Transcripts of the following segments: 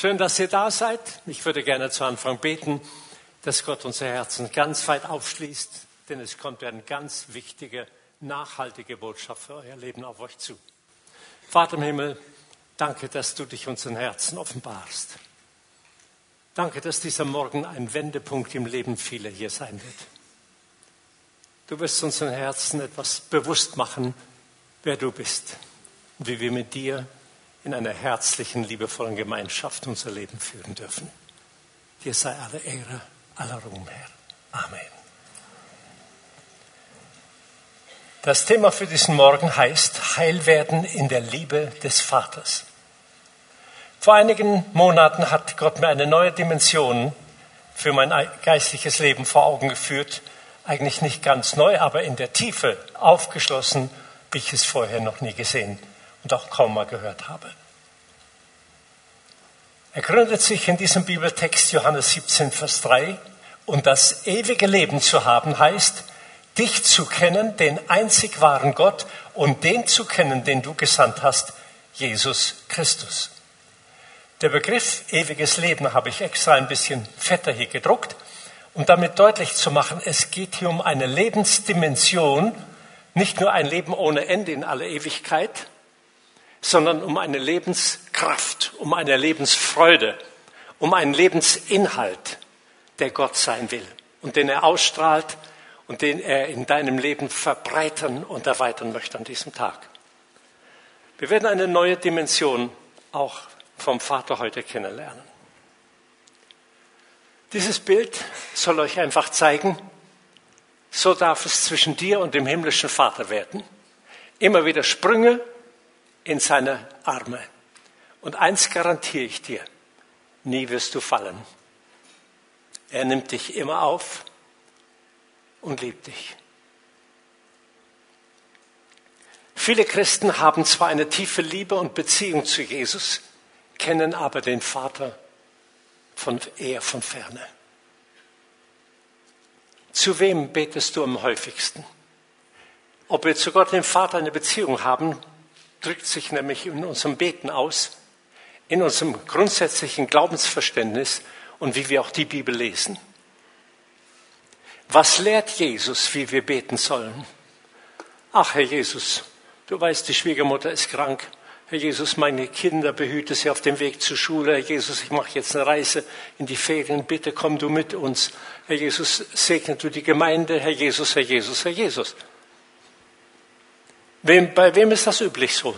Schön, dass ihr da seid. Ich würde gerne zu Anfang beten, dass Gott unser Herzen ganz weit aufschließt, denn es kommt eine ganz wichtige, nachhaltige Botschaft für euer Leben auf euch zu. Vater im Himmel, danke, dass du dich unseren Herzen offenbarst. Danke, dass dieser Morgen ein Wendepunkt im Leben vieler hier sein wird. Du wirst unseren Herzen etwas bewusst machen, wer du bist wie wir mit dir in einer herzlichen, liebevollen Gemeinschaft unser Leben führen dürfen. Dir sei alle Ehre, aller Ruhm, Herr. Amen. Das Thema für diesen Morgen heißt Heilwerden in der Liebe des Vaters. Vor einigen Monaten hat Gott mir eine neue Dimension für mein geistliches Leben vor Augen geführt. Eigentlich nicht ganz neu, aber in der Tiefe aufgeschlossen, wie ich es vorher noch nie gesehen und auch kaum mal gehört habe. Er gründet sich in diesem Bibeltext Johannes 17, Vers 3. Und das ewige Leben zu haben heißt, dich zu kennen, den einzig wahren Gott und den zu kennen, den du gesandt hast, Jesus Christus. Der Begriff ewiges Leben habe ich extra ein bisschen fetter hier gedruckt, um damit deutlich zu machen, es geht hier um eine Lebensdimension, nicht nur ein Leben ohne Ende in aller Ewigkeit, sondern um eine Lebenskraft, um eine Lebensfreude, um einen Lebensinhalt, der Gott sein will und den er ausstrahlt und den er in deinem Leben verbreitern und erweitern möchte an diesem Tag. Wir werden eine neue Dimension auch vom Vater heute kennenlernen. Dieses Bild soll euch einfach zeigen, so darf es zwischen dir und dem himmlischen Vater werden. Immer wieder Sprünge in seine Arme. Und eins garantiere ich dir, nie wirst du fallen. Er nimmt dich immer auf und liebt dich. Viele Christen haben zwar eine tiefe Liebe und Beziehung zu Jesus, kennen aber den Vater von eher von ferne. Zu wem betest du am häufigsten? Ob wir zu Gott, dem Vater, eine Beziehung haben, drückt sich nämlich in unserem Beten aus, in unserem grundsätzlichen Glaubensverständnis und wie wir auch die Bibel lesen. Was lehrt Jesus, wie wir beten sollen? Ach, Herr Jesus, du weißt, die Schwiegermutter ist krank. Herr Jesus, meine Kinder behüte sie auf dem Weg zur Schule. Herr Jesus, ich mache jetzt eine Reise in die Ferien. Bitte komm du mit uns. Herr Jesus, segne du die Gemeinde. Herr Jesus, Herr Jesus, Herr Jesus. Wem, bei wem ist das üblich so?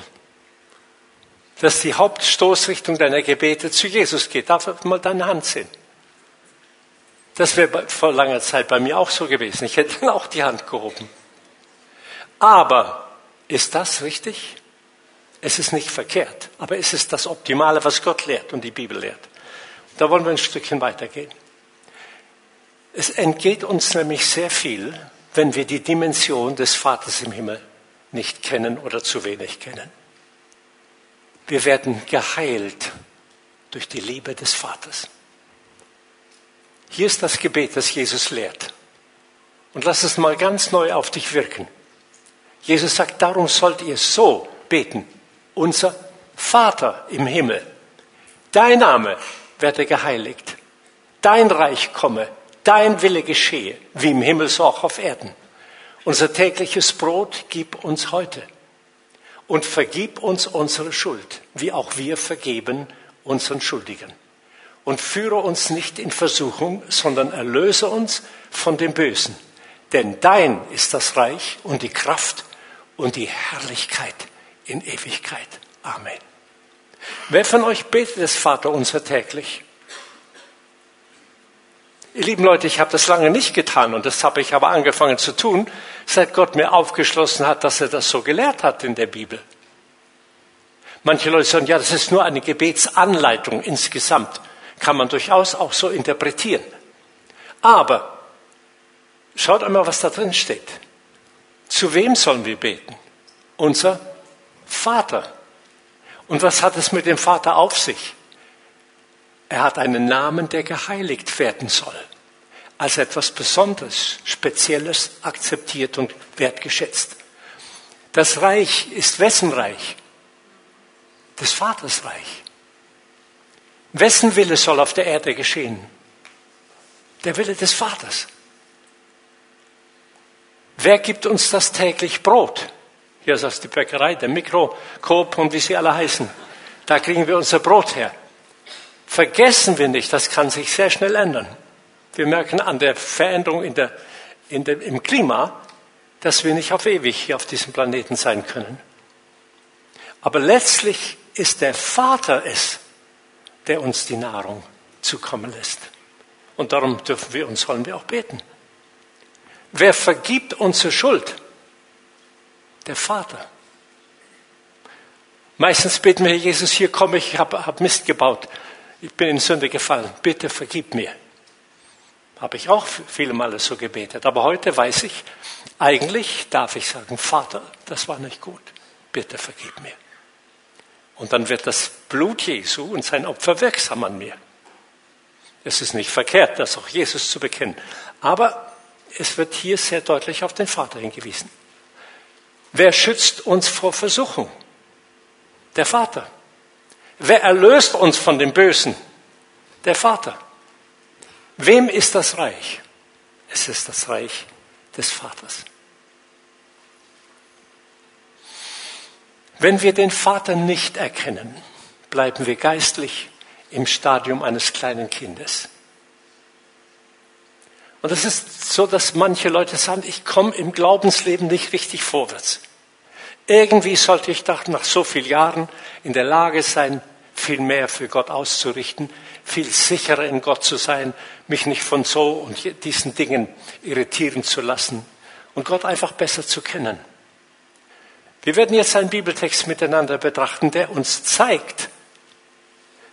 Dass die Hauptstoßrichtung deiner Gebete zu Jesus geht. Darf mal deine Hand sehen? Das wäre vor langer Zeit bei mir auch so gewesen. Ich hätte dann auch die Hand gehoben. Aber ist das richtig? Es ist nicht verkehrt, aber es ist das Optimale, was Gott lehrt und die Bibel lehrt. Da wollen wir ein Stückchen weitergehen. Es entgeht uns nämlich sehr viel, wenn wir die Dimension des Vaters im Himmel nicht kennen oder zu wenig kennen. Wir werden geheilt durch die Liebe des Vaters. Hier ist das Gebet, das Jesus lehrt. Und lass es mal ganz neu auf dich wirken. Jesus sagt, darum sollt ihr so beten. Unser Vater im Himmel, dein Name werde geheiligt, dein Reich komme, dein Wille geschehe, wie im Himmel so auch auf Erden. Unser tägliches Brot gib uns heute und vergib uns unsere Schuld, wie auch wir vergeben unseren Schuldigen. Und führe uns nicht in Versuchung, sondern erlöse uns von dem Bösen. Denn dein ist das Reich und die Kraft und die Herrlichkeit in Ewigkeit. Amen. Wer von euch betet das Vater unser täglich? Ihr lieben Leute, ich habe das lange nicht getan und das habe ich aber angefangen zu tun, seit Gott mir aufgeschlossen hat, dass er das so gelehrt hat in der Bibel. Manche Leute sagen, ja, das ist nur eine Gebetsanleitung insgesamt. Kann man durchaus auch so interpretieren. Aber schaut einmal, was da drin steht. Zu wem sollen wir beten? Unser Vater. Und was hat es mit dem Vater auf sich? Er hat einen Namen, der geheiligt werden soll, als etwas Besonderes, Spezielles akzeptiert und wertgeschätzt. Das Reich ist wessen Reich? Des Vaters Reich. Wessen Wille soll auf der Erde geschehen? Der Wille des Vaters. Wer gibt uns das täglich Brot? Hier ist das die Bäckerei, der Mikro, Coop und wie sie alle heißen. Da kriegen wir unser Brot her. Vergessen wir nicht, das kann sich sehr schnell ändern. Wir merken an der Veränderung in der, in der, im Klima, dass wir nicht auf ewig hier auf diesem Planeten sein können. Aber letztlich ist der Vater es, der uns die Nahrung zukommen lässt. Und darum dürfen wir und sollen wir auch beten. Wer vergibt unsere Schuld? Der Vater. Meistens beten wir, Jesus, hier komme ich, habe hab Mist gebaut. Ich bin in Sünde gefallen. Bitte vergib mir. Habe ich auch viele Male so gebetet. Aber heute weiß ich, eigentlich darf ich sagen, Vater, das war nicht gut. Bitte vergib mir. Und dann wird das Blut Jesu und sein Opfer wirksam an mir. Es ist nicht verkehrt, das auch Jesus zu bekennen. Aber es wird hier sehr deutlich auf den Vater hingewiesen. Wer schützt uns vor Versuchung? Der Vater. Wer erlöst uns von dem Bösen? Der Vater. Wem ist das Reich? Es ist das Reich des Vaters. Wenn wir den Vater nicht erkennen, bleiben wir geistlich im Stadium eines kleinen Kindes. Und es ist so, dass manche Leute sagen, ich komme im Glaubensleben nicht richtig vorwärts. Irgendwie sollte ich doch nach so vielen Jahren in der Lage sein, viel mehr für Gott auszurichten, viel sicherer in Gott zu sein, mich nicht von so und diesen Dingen irritieren zu lassen und Gott einfach besser zu kennen. Wir werden jetzt einen Bibeltext miteinander betrachten, der uns zeigt,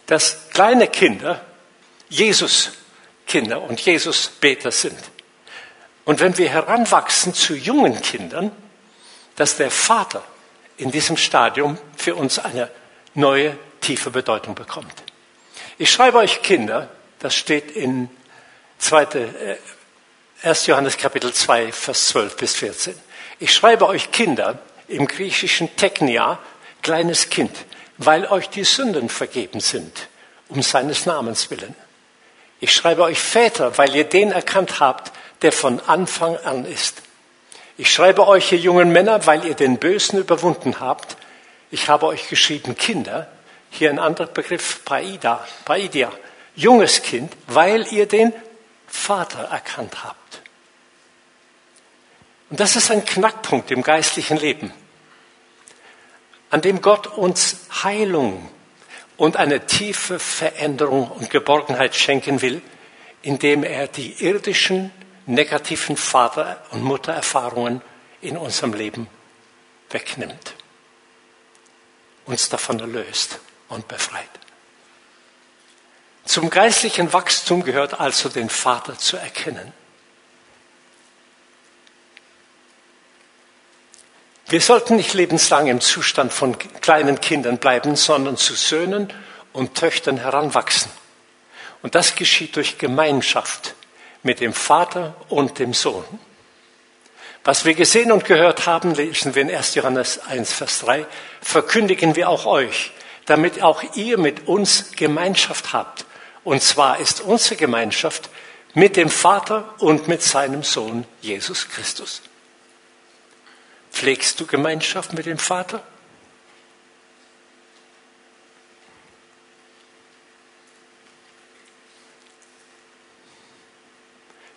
dass kleine Kinder Jesus Kinder und Jesus Beter sind. Und wenn wir heranwachsen zu jungen Kindern, dass der Vater in diesem Stadium für uns eine neue, tiefe Bedeutung bekommt. Ich schreibe euch Kinder, das steht in 2. 1. Äh, Johannes Kapitel 2, Vers 12 bis 14. Ich schreibe euch Kinder, im griechischen Technia, kleines Kind, weil euch die Sünden vergeben sind, um seines Namens willen. Ich schreibe euch Väter, weil ihr den erkannt habt, der von Anfang an ist. Ich schreibe euch, ihr jungen Männer, weil ihr den Bösen überwunden habt. Ich habe euch geschrieben, Kinder. Hier ein anderer Begriff, Paida, Paidia. Junges Kind, weil ihr den Vater erkannt habt. Und das ist ein Knackpunkt im geistlichen Leben, an dem Gott uns Heilung und eine tiefe Veränderung und Geborgenheit schenken will, indem er die irdischen negativen Vater- und Muttererfahrungen in unserem Leben wegnimmt, uns davon erlöst und befreit. Zum geistlichen Wachstum gehört also den Vater zu erkennen. Wir sollten nicht lebenslang im Zustand von kleinen Kindern bleiben, sondern zu Söhnen und Töchtern heranwachsen. Und das geschieht durch Gemeinschaft mit dem Vater und dem Sohn. Was wir gesehen und gehört haben, lesen wir in 1. Johannes 1, Vers 3, verkündigen wir auch euch, damit auch ihr mit uns Gemeinschaft habt. Und zwar ist unsere Gemeinschaft mit dem Vater und mit seinem Sohn Jesus Christus. Pflegst du Gemeinschaft mit dem Vater?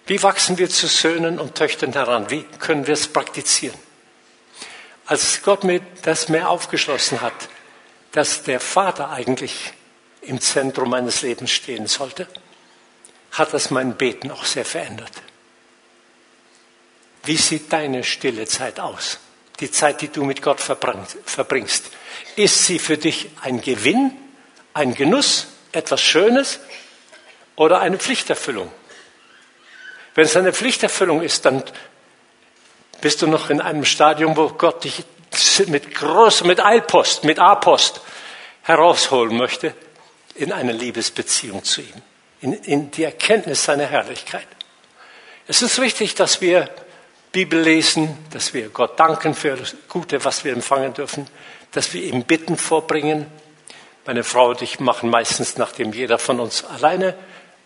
Wie wachsen wir zu Söhnen und Töchtern heran? Wie können wir es praktizieren? Als Gott mir das mehr aufgeschlossen hat, dass der Vater eigentlich im Zentrum meines Lebens stehen sollte, hat das mein Beten auch sehr verändert. Wie sieht deine stille Zeit aus? Die Zeit, die du mit Gott verbringst. Ist sie für dich ein Gewinn, ein Genuss, etwas Schönes oder eine Pflichterfüllung? Wenn es eine Pflichterfüllung ist, dann bist du noch in einem Stadium, wo Gott dich mit groß, mit Eilpost, mit A-Post herausholen möchte in eine Liebesbeziehung zu ihm, in, in die Erkenntnis seiner Herrlichkeit. Es ist wichtig, dass wir Bibel lesen, dass wir Gott danken für das Gute, was wir empfangen dürfen, dass wir ihm Bitten vorbringen, Meine Frau und ich machen meistens, nachdem jeder von uns alleine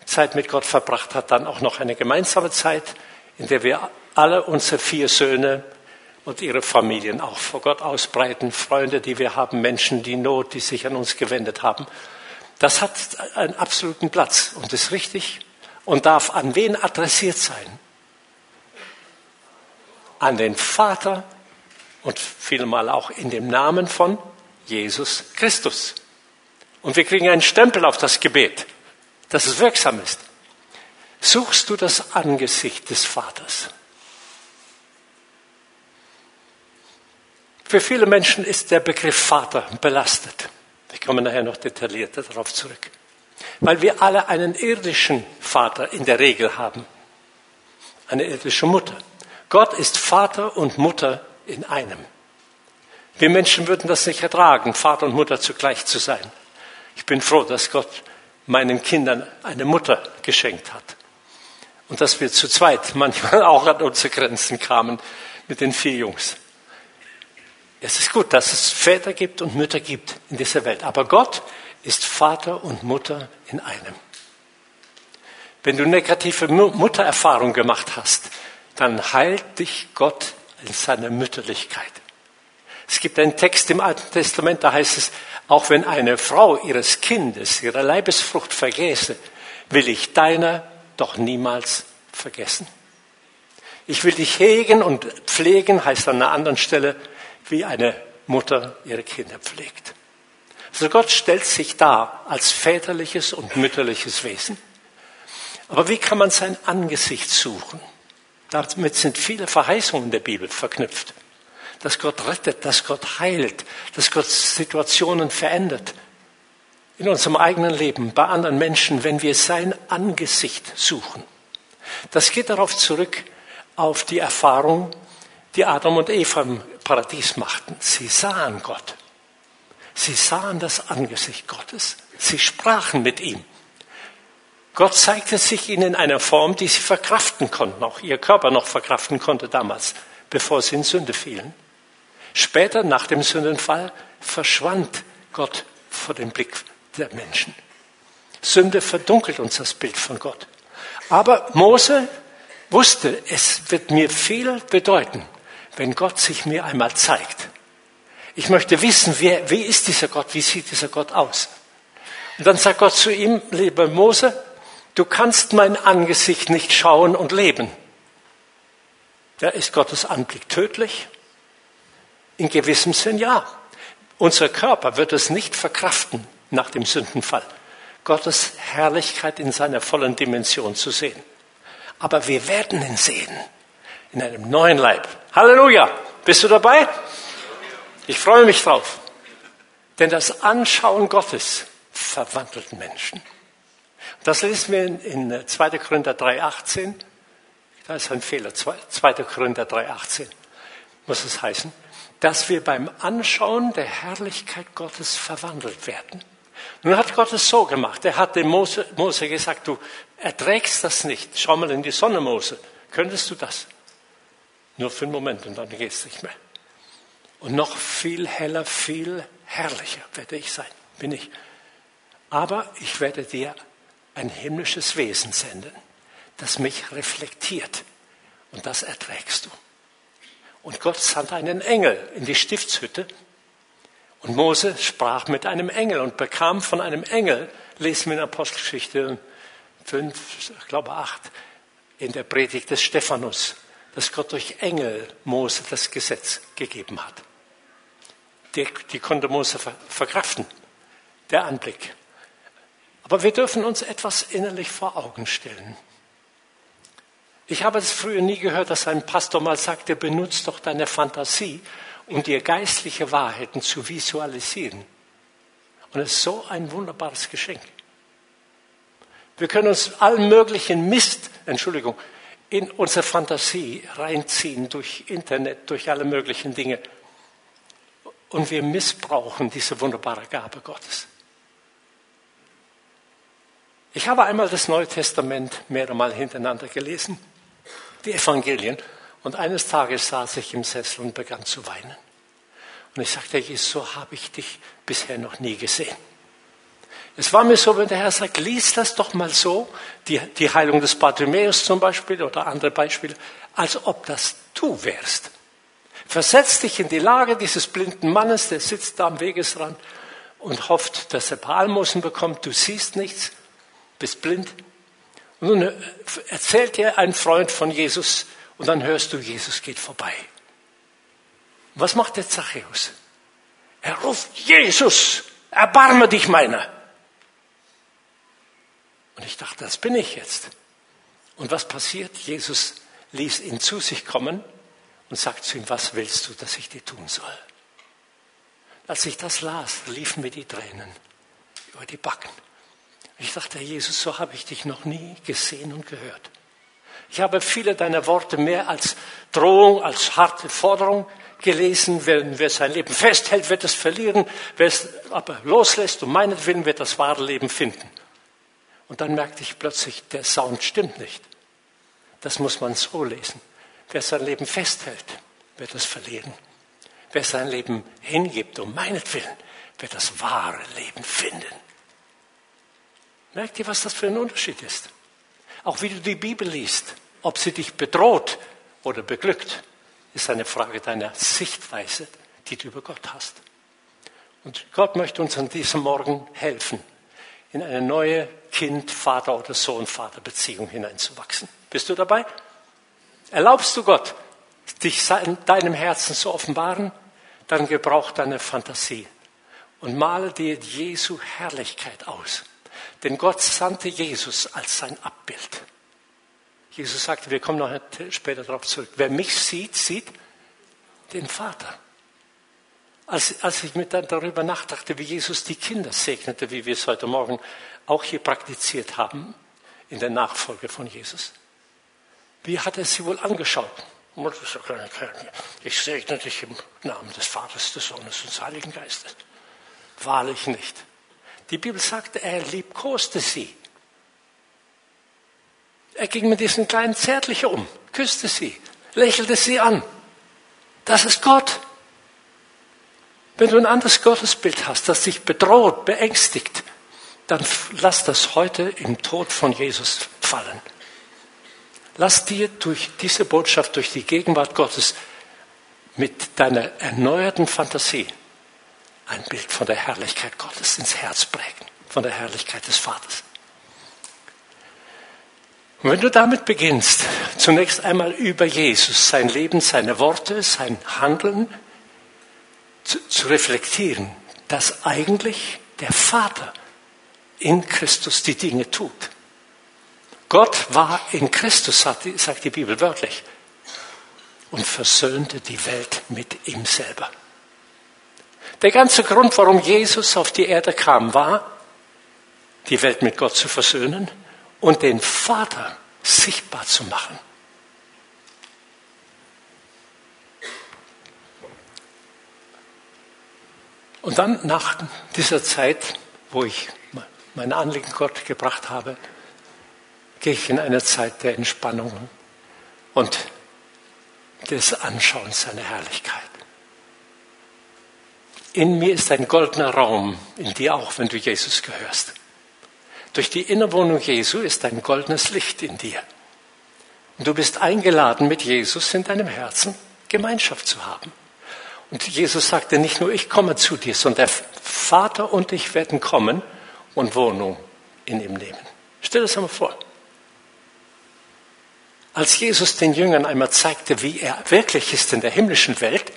Zeit mit Gott verbracht hat, dann auch noch eine gemeinsame Zeit, in der wir alle unsere vier Söhne und ihre Familien auch vor Gott ausbreiten, Freunde, die wir haben, Menschen, die Not, die sich an uns gewendet haben. Das hat einen absoluten Platz und ist richtig und darf an wen adressiert sein? An den Vater und vielmal auch in dem Namen von Jesus Christus. Und wir kriegen einen Stempel auf das Gebet, dass es wirksam ist. Suchst du das Angesicht des Vaters? Für viele Menschen ist der Begriff Vater belastet. Ich komme nachher noch detaillierter darauf zurück. Weil wir alle einen irdischen Vater in der Regel haben. Eine irdische Mutter. Gott ist Vater und Mutter in einem. Wir Menschen würden das nicht ertragen, Vater und Mutter zugleich zu sein. Ich bin froh, dass Gott meinen Kindern eine Mutter geschenkt hat. Und dass wir zu zweit manchmal auch an unsere Grenzen kamen mit den vier Jungs. Es ist gut, dass es Väter gibt und Mütter gibt in dieser Welt. Aber Gott ist Vater und Mutter in einem. Wenn du negative Muttererfahrung gemacht hast, dann heilt dich Gott in seiner Mütterlichkeit. Es gibt einen Text im Alten Testament, da heißt es, auch wenn eine Frau ihres Kindes, ihre Leibesfrucht vergäße, will ich deiner doch niemals vergessen. Ich will dich hegen und pflegen, heißt an einer anderen Stelle, wie eine Mutter ihre Kinder pflegt. Also Gott stellt sich dar als väterliches und mütterliches Wesen. Aber wie kann man sein Angesicht suchen? Damit sind viele Verheißungen der Bibel verknüpft. Dass Gott rettet, dass Gott heilt, dass Gott Situationen verändert. In unserem eigenen Leben, bei anderen Menschen, wenn wir sein Angesicht suchen. Das geht darauf zurück, auf die Erfahrung, die Adam und Eva im Paradies machten. Sie sahen Gott. Sie sahen das Angesicht Gottes. Sie sprachen mit ihm. Gott zeigte sich ihnen in einer Form, die sie verkraften konnten, auch ihr Körper noch verkraften konnte damals, bevor sie in Sünde fielen. Später, nach dem Sündenfall, verschwand Gott vor dem Blick der Menschen. Sünde verdunkelt uns das Bild von Gott. Aber Mose wusste, es wird mir viel bedeuten, wenn Gott sich mir einmal zeigt. Ich möchte wissen, wer, wie ist dieser Gott, wie sieht dieser Gott aus? Und dann sagt Gott zu ihm, lieber Mose, du kannst mein Angesicht nicht schauen und leben. Da ist Gottes Anblick tödlich? In gewissem Sinn ja. Unser Körper wird es nicht verkraften nach dem Sündenfall, Gottes Herrlichkeit in seiner vollen Dimension zu sehen. Aber wir werden ihn sehen in einem neuen Leib. Halleluja! Bist du dabei? Ich freue mich drauf. Denn das Anschauen Gottes verwandelt Menschen. Das lesen wir in 2. Korinther 3,18. Da ist ein Fehler. 2. Korinther 3,18 muss es heißen, dass wir beim Anschauen der Herrlichkeit Gottes verwandelt werden. Nun hat Gott es so gemacht. Er hat dem Mose, Mose gesagt, du erträgst das nicht. Schau mal in die Sonne, Mose. Könntest du das? Nur für einen Moment und dann geht es nicht mehr. Und noch viel heller, viel herrlicher werde ich sein, bin ich. Aber ich werde dir ein himmlisches Wesen senden, das mich reflektiert. Und das erträgst du. Und Gott sandte einen Engel in die Stiftshütte. Und Mose sprach mit einem Engel und bekam von einem Engel, lesen wir in Apostelgeschichte 5, ich glaube 8, in der Predigt des Stephanus, dass Gott durch Engel Mose das Gesetz gegeben hat. Die, die konnte Mose verkraften, der Anblick. Aber wir dürfen uns etwas innerlich vor Augen stellen. Ich habe es früher nie gehört, dass ein Pastor mal sagte, benutzt doch deine Fantasie, um dir geistliche Wahrheiten zu visualisieren. Und es ist so ein wunderbares Geschenk. Wir können uns allen möglichen Mist, Entschuldigung, in unsere Fantasie reinziehen durch Internet, durch alle möglichen Dinge. Und wir missbrauchen diese wunderbare Gabe Gottes. Ich habe einmal das Neue Testament mehrere Mal hintereinander gelesen, die Evangelien, und eines Tages saß ich im Sessel und begann zu weinen. Und ich sagte, Jesus, so habe ich dich bisher noch nie gesehen. Es war mir so, wenn der Herr sagt, lies das doch mal so, die, die Heilung des Bartimäus zum Beispiel oder andere Beispiele, als ob das du wärst. Versetz dich in die Lage dieses blinden Mannes, der sitzt da am Wegesrand und hofft, dass er Palmosen bekommt. Du siehst nichts, bist blind. Und nun erzählt dir ein Freund von Jesus und dann hörst du, Jesus geht vorbei. Was macht der Zachäus? Er ruft, Jesus, erbarme dich meiner. Und ich dachte, das bin ich jetzt. Und was passiert? Jesus ließ ihn zu sich kommen und sagt zu ihm, was willst du, dass ich dir tun soll? Als ich das las, liefen mir die Tränen über die Backen. Ich dachte, Jesus, so habe ich dich noch nie gesehen und gehört. Ich habe viele deiner Worte mehr als Drohung, als harte Forderung gelesen. Wer, wer sein Leben festhält, wird es verlieren. Wer es aber loslässt, um meinetwillen, wird das wahre Leben finden. Und dann merkte ich plötzlich, der Sound stimmt nicht. Das muss man so lesen. Wer sein Leben festhält, wird es verlieren. Wer sein Leben hingibt, um meinetwillen, wird das wahre Leben finden. Merkt ihr, was das für ein Unterschied ist? Auch wie du die Bibel liest, ob sie dich bedroht oder beglückt, ist eine Frage deiner Sichtweise, die du über Gott hast. Und Gott möchte uns an diesem Morgen helfen, in eine neue Kind-Vater- oder Sohn-Vater-Beziehung hineinzuwachsen. Bist du dabei? Erlaubst du Gott, dich in deinem Herzen zu offenbaren, dann gebrauch deine Fantasie und male dir Jesu Herrlichkeit aus. Denn Gott sandte Jesus als sein Abbild. Jesus sagte, wir kommen noch später darauf zurück, wer mich sieht, sieht den Vater. Als, als ich mir dann darüber nachdachte, wie Jesus die Kinder segnete, wie wir es heute Morgen auch hier praktiziert haben, in der Nachfolge von Jesus, wie hat er sie wohl angeschaut? Ich segne dich im Namen des Vaters, des Sohnes und des Heiligen Geistes. Wahrlich nicht. Die Bibel sagt, er liebkoste sie. Er ging mit diesen kleinen Zärtlichen um, küsste sie, lächelte sie an. Das ist Gott. Wenn du ein anderes Gottesbild hast, das dich bedroht, beängstigt, dann lass das heute im Tod von Jesus fallen. Lass dir durch diese Botschaft, durch die Gegenwart Gottes mit deiner erneuerten Fantasie ein Bild von der Herrlichkeit Gottes ins Herz prägen, von der Herrlichkeit des Vaters. Und wenn du damit beginnst, zunächst einmal über Jesus, sein Leben, seine Worte, sein Handeln zu, zu reflektieren, dass eigentlich der Vater in Christus die Dinge tut. Gott war in Christus, sagt die, sagt die Bibel wörtlich, und versöhnte die Welt mit ihm selber. Der ganze Grund, warum Jesus auf die Erde kam, war, die Welt mit Gott zu versöhnen und den Vater sichtbar zu machen. Und dann nach dieser Zeit, wo ich mein Anliegen Gott gebracht habe, gehe ich in eine Zeit der Entspannung und des Anschauens seiner Herrlichkeit. In mir ist ein goldener Raum, in dir auch, wenn du Jesus gehörst. Durch die Innerwohnung Jesu ist ein goldenes Licht in dir. Und du bist eingeladen, mit Jesus in deinem Herzen Gemeinschaft zu haben. Und Jesus sagte nicht nur, ich komme zu dir, sondern der Vater und ich werden kommen und Wohnung in ihm nehmen. Stell dir das einmal vor. Als Jesus den Jüngern einmal zeigte, wie er wirklich ist in der himmlischen Welt,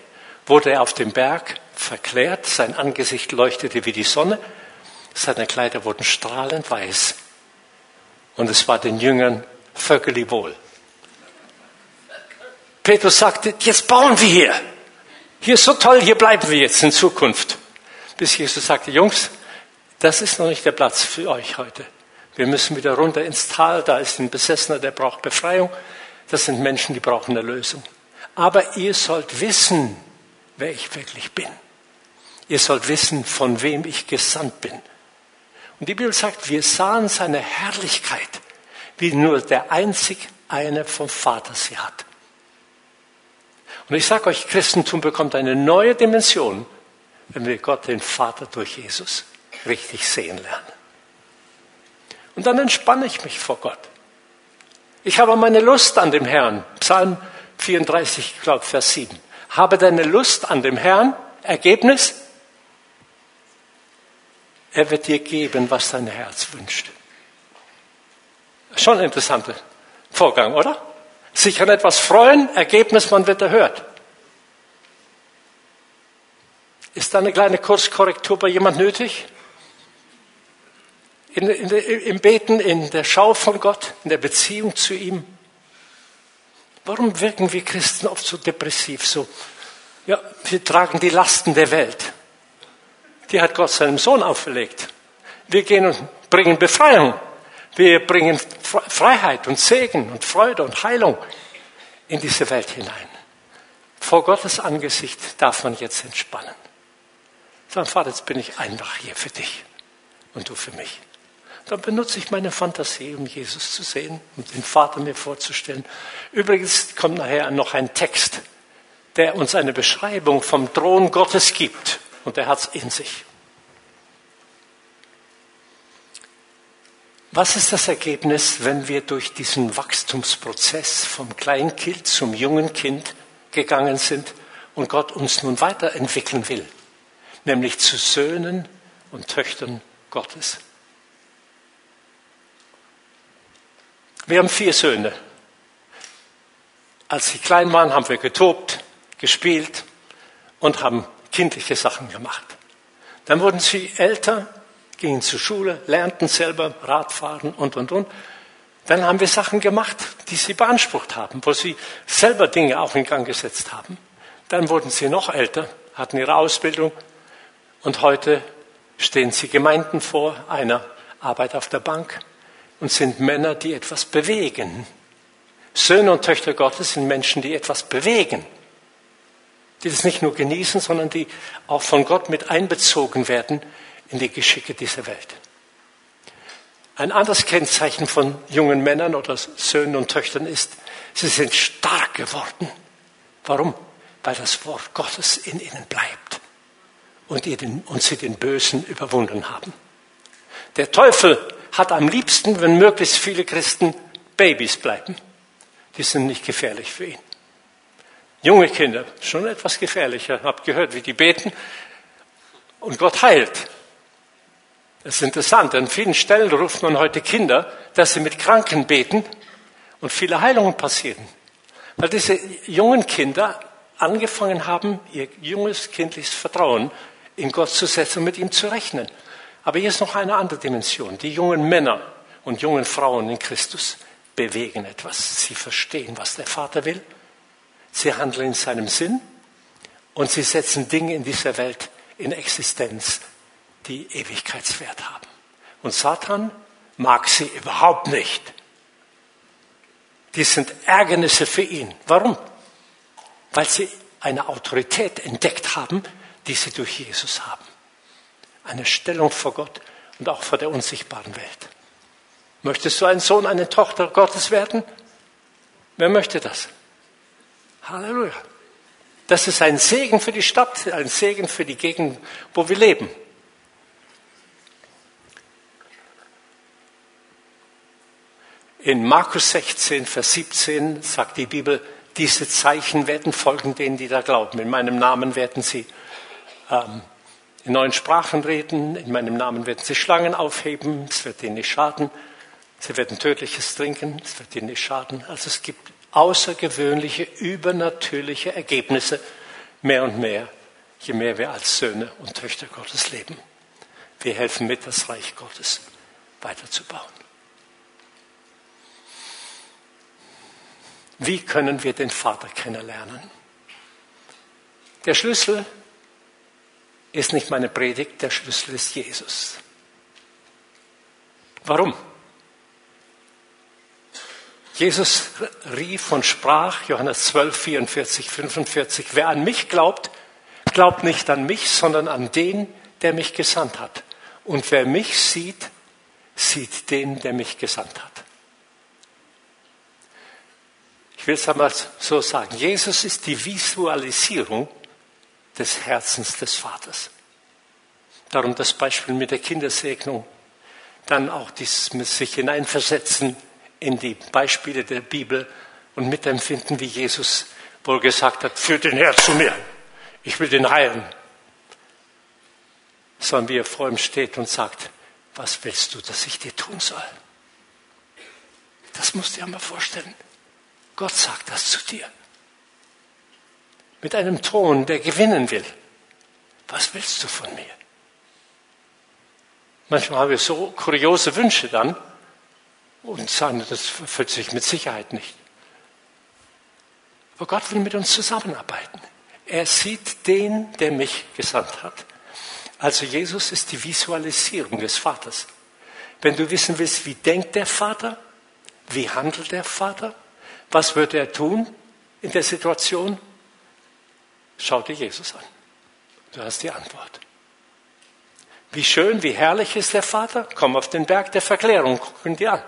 wurde er auf dem Berg verklärt, sein Angesicht leuchtete wie die Sonne, seine Kleider wurden strahlend weiß und es war den Jüngern völlig wohl. Petrus sagte, jetzt bauen wir hier. Hier ist so toll, hier bleiben wir jetzt in Zukunft. Bis Jesus sagte, Jungs, das ist noch nicht der Platz für euch heute. Wir müssen wieder runter ins Tal, da ist ein Besessener, der braucht Befreiung. Das sind Menschen, die brauchen eine Lösung. Aber ihr sollt wissen, wer ich wirklich bin. Ihr sollt wissen, von wem ich gesandt bin. Und die Bibel sagt, wir sahen seine Herrlichkeit, wie nur der einzig eine vom Vater sie hat. Und ich sage euch, Christentum bekommt eine neue Dimension, wenn wir Gott, den Vater, durch Jesus richtig sehen lernen. Und dann entspanne ich mich vor Gott. Ich habe meine Lust an dem Herrn. Psalm 34, ich glaube, Vers 7. Habe deine Lust an dem Herrn. Ergebnis? Er wird dir geben, was dein Herz wünscht. Schon ein interessanter Vorgang, oder? Sich an etwas freuen, Ergebnis, man wird erhört. Ist da eine kleine Kurskorrektur bei jemand nötig? In, in, Im Beten, in der Schau von Gott, in der Beziehung zu ihm? Warum wirken wir Christen oft so depressiv, so, ja, wir tragen die Lasten der Welt. Die hat Gott seinem Sohn auferlegt. Wir gehen und bringen Befreiung. Wir bringen Freiheit und Segen und Freude und Heilung in diese Welt hinein. Vor Gottes Angesicht darf man jetzt entspannen. Sagen, Vater, jetzt bin ich einfach hier für dich und du für mich. Dann benutze ich meine Fantasie, um Jesus zu sehen und den Vater mir vorzustellen. Übrigens kommt nachher noch ein Text, der uns eine Beschreibung vom Thron Gottes gibt und er hat es in sich. Was ist das Ergebnis, wenn wir durch diesen Wachstumsprozess vom Kleinkind zum jungen Kind gegangen sind und Gott uns nun weiterentwickeln will, nämlich zu Söhnen und Töchtern Gottes? Wir haben vier Söhne. Als sie klein waren, haben wir getobt, gespielt und haben kindliche Sachen gemacht. Dann wurden sie älter gingen zur Schule, lernten selber Radfahren und, und, und. Dann haben wir Sachen gemacht, die sie beansprucht haben, wo sie selber Dinge auch in Gang gesetzt haben. Dann wurden sie noch älter, hatten ihre Ausbildung und heute stehen sie Gemeinden vor, einer arbeitet auf der Bank und sind Männer, die etwas bewegen. Söhne und Töchter Gottes sind Menschen, die etwas bewegen, die das nicht nur genießen, sondern die auch von Gott mit einbezogen werden in die Geschicke dieser Welt. Ein anderes Kennzeichen von jungen Männern oder Söhnen und Töchtern ist, sie sind stark geworden. Warum? Weil das Wort Gottes in ihnen bleibt und, den, und sie den Bösen überwunden haben. Der Teufel hat am liebsten, wenn möglichst viele Christen Babys bleiben. Die sind nicht gefährlich für ihn. Junge Kinder, schon etwas gefährlicher. Ich habe gehört, wie die beten und Gott heilt. Das ist interessant. An vielen Stellen ruft man heute Kinder, dass sie mit Kranken beten und viele Heilungen passieren. Weil diese jungen Kinder angefangen haben, ihr junges kindliches Vertrauen in Gott zu setzen und mit ihm zu rechnen. Aber hier ist noch eine andere Dimension. Die jungen Männer und jungen Frauen in Christus bewegen etwas. Sie verstehen, was der Vater will. Sie handeln in seinem Sinn und sie setzen Dinge in dieser Welt in Existenz, die Ewigkeitswert haben. Und Satan mag sie überhaupt nicht. Die sind Ärgernisse für ihn. Warum? Weil sie eine Autorität entdeckt haben, die sie durch Jesus haben. Eine Stellung vor Gott und auch vor der unsichtbaren Welt. Möchtest du ein Sohn, eine Tochter Gottes werden? Wer möchte das? Halleluja. Das ist ein Segen für die Stadt, ein Segen für die Gegend, wo wir leben. In Markus 16, Vers 17 sagt die Bibel, diese Zeichen werden folgen denen, die da glauben. In meinem Namen werden sie ähm, in neuen Sprachen reden, in meinem Namen werden sie Schlangen aufheben, es wird ihnen nicht schaden. Sie werden tödliches trinken, es wird ihnen nicht schaden. Also es gibt außergewöhnliche, übernatürliche Ergebnisse mehr und mehr, je mehr wir als Söhne und Töchter Gottes leben. Wir helfen mit, das Reich Gottes weiterzubauen. Wie können wir den Vater kennenlernen? Der Schlüssel ist nicht meine Predigt, der Schlüssel ist Jesus. Warum? Jesus rief und sprach, Johannes 12, 44, 45, wer an mich glaubt, glaubt nicht an mich, sondern an den, der mich gesandt hat. Und wer mich sieht, sieht den, der mich gesandt hat. Ich will es einmal so sagen. Jesus ist die Visualisierung des Herzens des Vaters. Darum das Beispiel mit der Kindersegnung. dann auch dieses sich hineinversetzen in die Beispiele der Bibel und mitempfinden, wie Jesus wohl gesagt hat, führt den Herr zu mir. Ich will den heilen. Sondern wie er vor ihm steht und sagt, was willst du, dass ich dir tun soll? Das musst du dir mal vorstellen. Gott sagt das zu dir. Mit einem Ton, der gewinnen will. Was willst du von mir? Manchmal haben wir so kuriose Wünsche dann und sagen, das erfüllt sich mit Sicherheit nicht. Aber Gott will mit uns zusammenarbeiten. Er sieht den, der mich gesandt hat. Also Jesus ist die Visualisierung des Vaters. Wenn du wissen willst, wie denkt der Vater, wie handelt der Vater, was wird er tun in der Situation, schau dir Jesus an. Du hast die Antwort. Wie schön, wie herrlich ist der Vater? Komm auf den Berg der Verklärung, guck ihn dir an.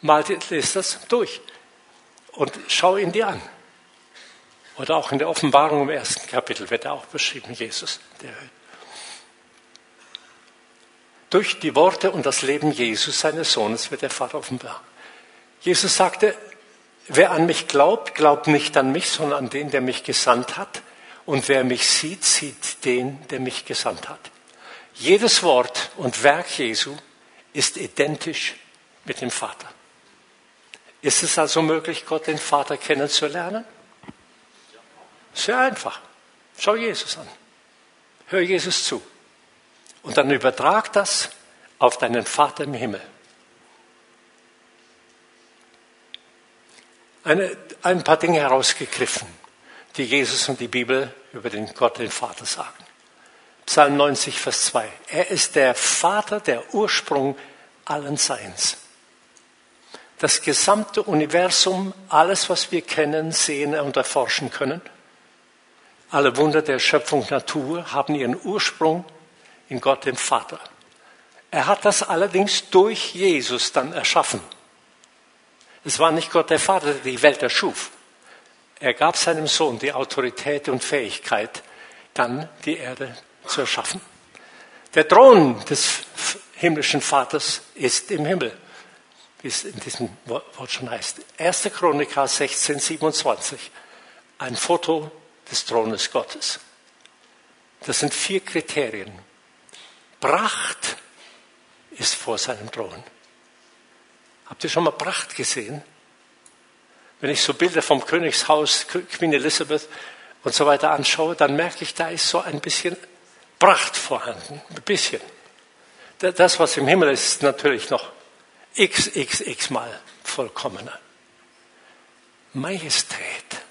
Mal lest das durch und schau ihn dir an. Oder auch in der Offenbarung im ersten Kapitel wird er auch beschrieben, Jesus. Der durch die Worte und das Leben Jesus, seines Sohnes, wird der Vater offenbar. Jesus sagte, wer an mich glaubt, glaubt nicht an mich, sondern an den, der mich gesandt hat. Und wer mich sieht, sieht den, der mich gesandt hat. Jedes Wort und Werk Jesu ist identisch mit dem Vater. Ist es also möglich, Gott den Vater kennenzulernen? Sehr einfach. Schau Jesus an. Hör Jesus zu. Und dann übertrag das auf deinen Vater im Himmel. Eine, ein paar Dinge herausgegriffen, die Jesus und die Bibel über den Gott, den Vater sagen. Psalm 90, Vers 2. Er ist der Vater, der Ursprung allen Seins das gesamte Universum, alles, was wir kennen, sehen und erforschen können. Alle Wunder der Schöpfung Natur haben ihren Ursprung in Gott dem Vater. Er hat das allerdings durch Jesus dann erschaffen. Es war nicht Gott der Vater, der die Welt erschuf. Er gab seinem Sohn die Autorität und Fähigkeit, dann die Erde zu erschaffen. Der Thron des himmlischen Vaters ist im Himmel wie es in diesem Wort schon heißt. 1. Chroniker 16, 27. Ein Foto des Thrones Gottes. Das sind vier Kriterien. Pracht ist vor seinem Thron. Habt ihr schon mal Pracht gesehen? Wenn ich so Bilder vom Königshaus, Queen Elizabeth und so weiter anschaue, dann merke ich, da ist so ein bisschen Pracht vorhanden. Ein bisschen. Das, was im Himmel ist, ist natürlich noch xxx mal vollkommener. Majestät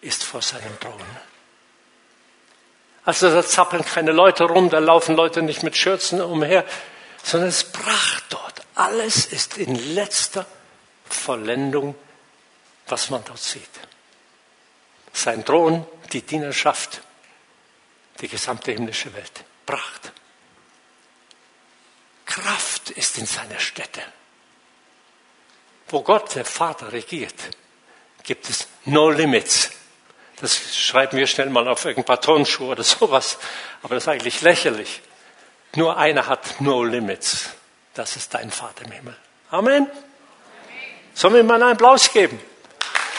ist vor seinem Thron. Also da zappeln keine Leute rum, da laufen Leute nicht mit Schürzen umher, sondern es Pracht dort. Alles ist in letzter Vollendung, was man dort sieht. Sein Thron, die Dienerschaft, die gesamte himmlische Welt. Pracht. Kraft ist in seiner Stätte. Wo Gott, der Vater, regiert, gibt es no limits. Das schreiben wir schnell mal auf irgendein paar Tonschuhe oder sowas. Aber das ist eigentlich lächerlich. Nur einer hat no limits. Das ist dein Vater im Himmel. Amen. Sollen wir ihm einen Applaus geben?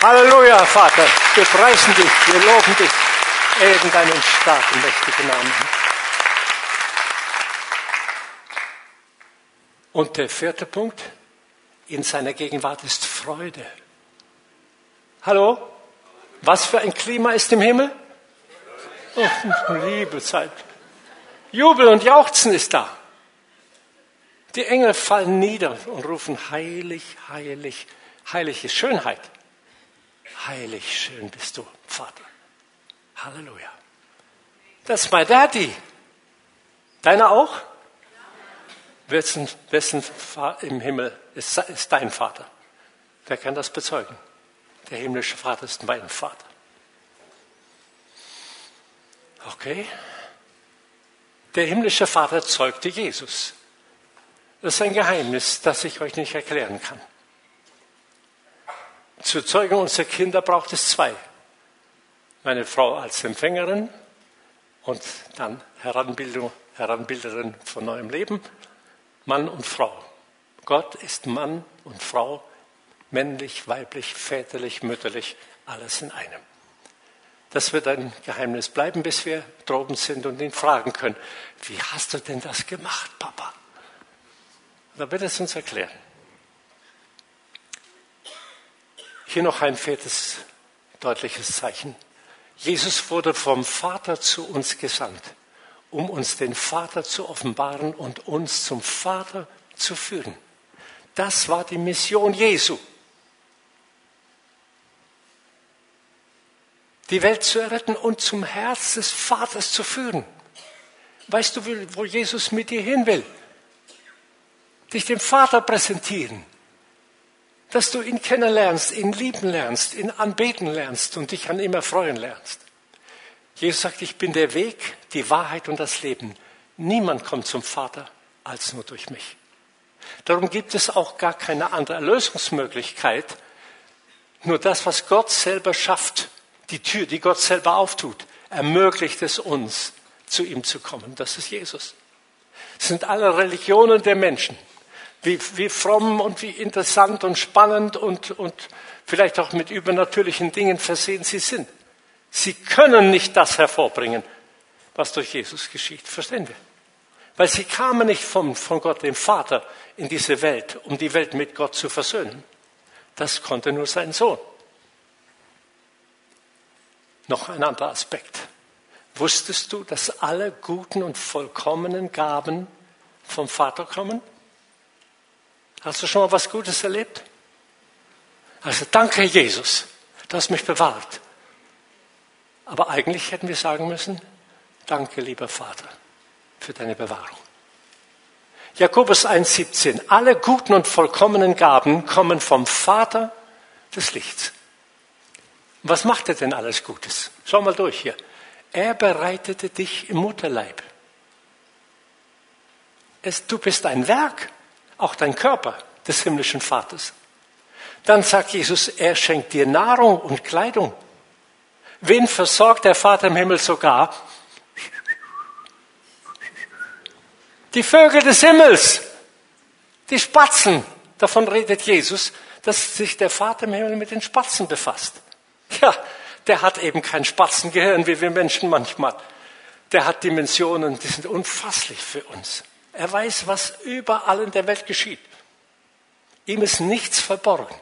Halleluja, Vater. Wir preisen dich, wir loben dich. Irgendeinen starken, mächtigen Namen. Und der vierte Punkt, in seiner Gegenwart ist Freude. Hallo? Was für ein Klima ist im Himmel? Oh, liebe Zeit. Jubel und Jauchzen ist da. Die Engel fallen nieder und rufen heilig, heilig, heilig ist Schönheit. Heilig, schön bist du, Vater. Halleluja. Das ist mein Daddy. Deiner auch? wessen, wessen im Himmel ist, ist dein Vater? Wer kann das bezeugen? Der himmlische Vater ist mein Vater. Okay? Der himmlische Vater zeugte Jesus. Das ist ein Geheimnis, das ich euch nicht erklären kann. Zur Zeugung unserer Kinder braucht es zwei. Meine Frau als Empfängerin und dann Heranbildung, Heranbilderin von neuem Leben Mann und Frau. Gott ist Mann und Frau, männlich, weiblich, väterlich, mütterlich, alles in einem. Das wird ein Geheimnis bleiben, bis wir droben sind und ihn fragen können, wie hast du denn das gemacht, Papa? Da wird es uns erklären. Hier noch ein viertes deutliches Zeichen. Jesus wurde vom Vater zu uns gesandt, um uns den Vater zu offenbaren und uns zum Vater zu führen. Das war die Mission Jesu. Die Welt zu erretten und zum Herz des Vaters zu führen. Weißt du, wo Jesus mit dir hin will? Dich dem Vater präsentieren. Dass du ihn kennenlernst, ihn lieben lernst, ihn anbeten lernst und dich an ihm erfreuen lernst. Jesus sagt, ich bin der Weg, die Wahrheit und das Leben. Niemand kommt zum Vater als nur durch mich. Darum gibt es auch gar keine andere Erlösungsmöglichkeit. Nur das, was Gott selber schafft, die Tür, die Gott selber auftut, ermöglicht es uns, zu ihm zu kommen. Das ist Jesus. Es sind alle Religionen der Menschen. Wie, wie fromm und wie interessant und spannend und, und vielleicht auch mit übernatürlichen Dingen versehen sie sind. Sie können nicht das hervorbringen, was durch Jesus geschieht. Verstehen wir? Weil sie kamen nicht vom, von Gott, dem Vater, in diese Welt, um die Welt mit Gott zu versöhnen. Das konnte nur sein Sohn. Noch ein anderer Aspekt. Wusstest du, dass alle guten und vollkommenen Gaben vom Vater kommen? Hast du schon mal was Gutes erlebt? Also danke Jesus, du hast mich bewahrt. Aber eigentlich hätten wir sagen müssen, danke lieber Vater für deine Bewahrung. Jakobus 1,17. Alle guten und vollkommenen Gaben kommen vom Vater des Lichts. Was macht er denn alles Gutes? Schau mal durch hier. Er bereitete dich im Mutterleib. Es, du bist ein Werk, auch dein Körper des himmlischen Vaters. Dann sagt Jesus, er schenkt dir Nahrung und Kleidung. Wen versorgt der Vater im Himmel sogar? Die Vögel des Himmels, die Spatzen, davon redet Jesus, dass sich der Vater im Himmel mit den Spatzen befasst. Ja, der hat eben kein Spatzengehirn wie wir Menschen manchmal. Der hat Dimensionen, die sind unfasslich für uns. Er weiß, was überall in der Welt geschieht. Ihm ist nichts verborgen.